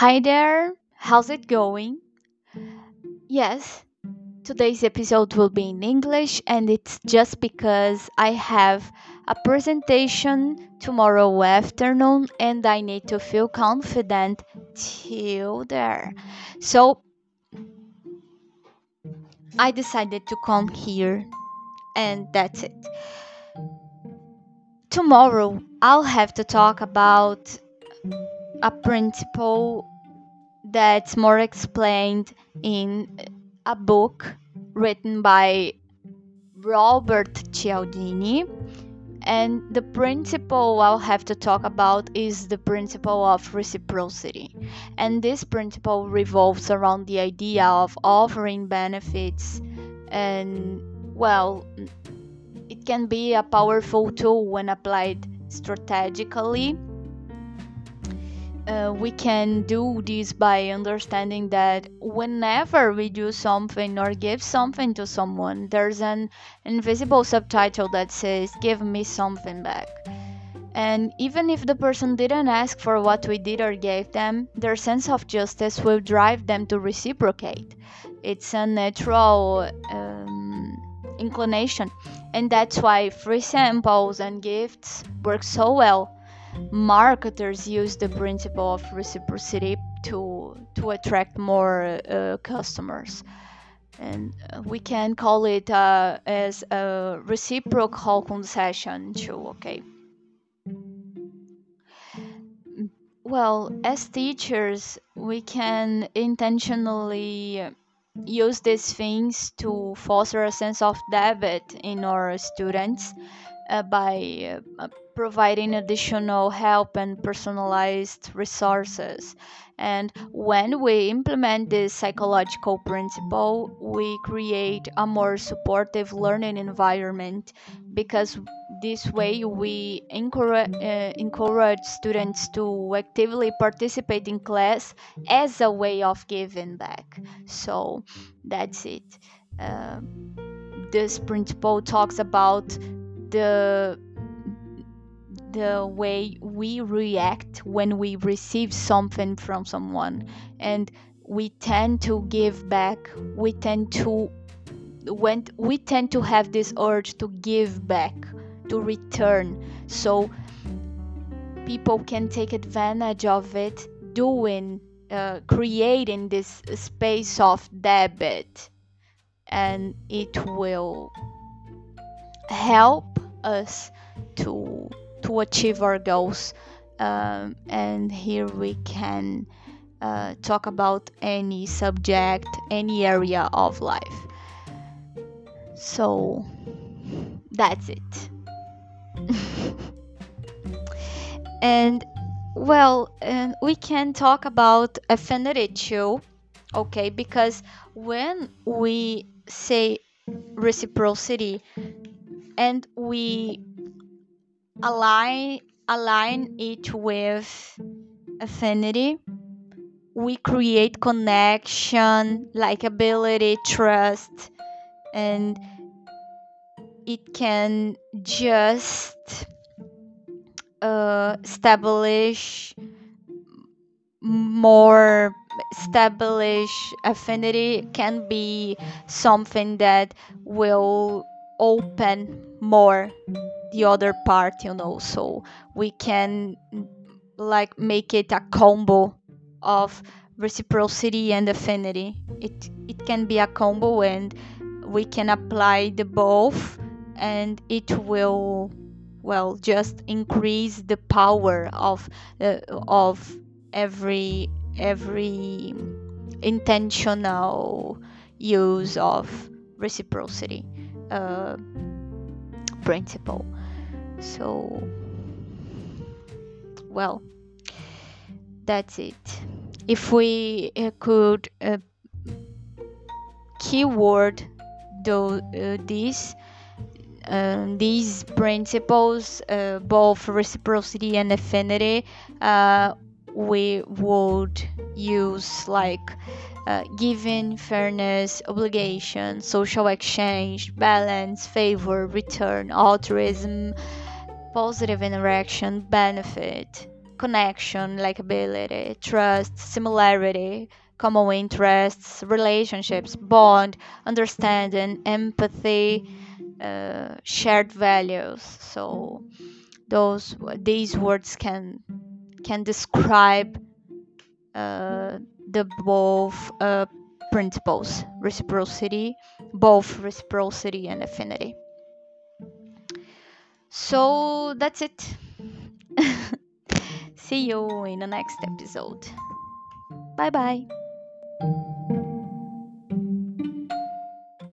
Hi there, how's it going? Yes, today's episode will be in English, and it's just because I have a presentation tomorrow afternoon and I need to feel confident till there. So I decided to come here, and that's it. Tomorrow I'll have to talk about a principle that's more explained in a book written by Robert Cialdini. And the principle I'll have to talk about is the principle of reciprocity. And this principle revolves around the idea of offering benefits and, well, it can be a powerful tool when applied strategically uh, we can do this by understanding that whenever we do something or give something to someone, there's an invisible subtitle that says, Give me something back. And even if the person didn't ask for what we did or gave them, their sense of justice will drive them to reciprocate. It's a natural um, inclination, and that's why free samples and gifts work so well marketers use the principle of reciprocity to to attract more uh, customers. And we can call it uh, as a reciprocal concession too okay? Well as teachers we can intentionally use these things to foster a sense of debit in our students uh, by uh, providing additional help and personalized resources. And when we implement this psychological principle, we create a more supportive learning environment because this way we encourage, uh, encourage students to actively participate in class as a way of giving back. So that's it. Uh, this principle talks about the the way we react when we receive something from someone. And we tend to give back. We tend to when we tend to have this urge to give back to return. So people can take advantage of it doing uh, creating this space of debit. And it will help us to to achieve our goals. Um, and here we can uh, talk about any subject, any area of life. So that's it. and well, and we can talk about affinity too, okay? Because when we say reciprocity and we align align it with affinity. We create connection likability trust and it can just uh, establish more establish affinity. Can be something that will open more the other part you know so we can like make it a combo of reciprocity and affinity. It it can be a combo and we can apply the both and it will well just increase the power of uh, of every every intentional use of reciprocity uh, principle. So well that's it. If we uh, could uh, keyword do, uh, these uh, these principles both reciprocity and affinity we would use like uh, giving, fairness, obligation, social exchange, balance, favor, return, altruism, positive interaction, benefit, connection, likability, trust, similarity, common interests, relationships, bond, understanding, empathy, uh, shared values. So those these words can can describe uh, the both uh, principles reciprocity both reciprocity and affinity. So that's it. See you in the next episode. Bye bye